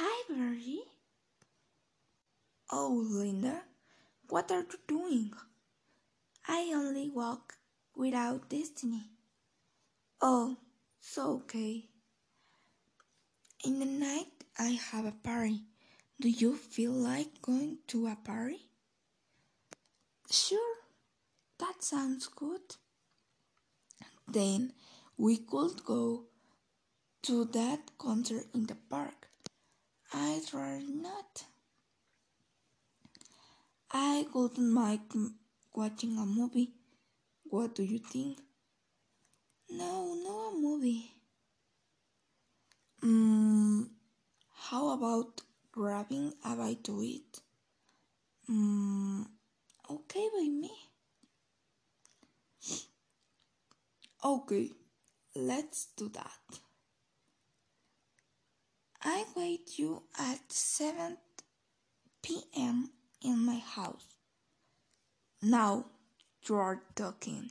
Hi, Bertie. Oh, Linda, what are you doing? I only walk without destiny. Oh, so okay. In the night, I have a party. Do you feel like going to a party? Sure, that sounds good. Then we could go to that concert in the park. Not. I wouldn't mind watching a movie. What do you think? No, no a movie. Hmm, how about grabbing a bite to eat? Hmm, okay by me. Okay, let's do that. I wait you at 7 p.m. in my house. Now you're talking.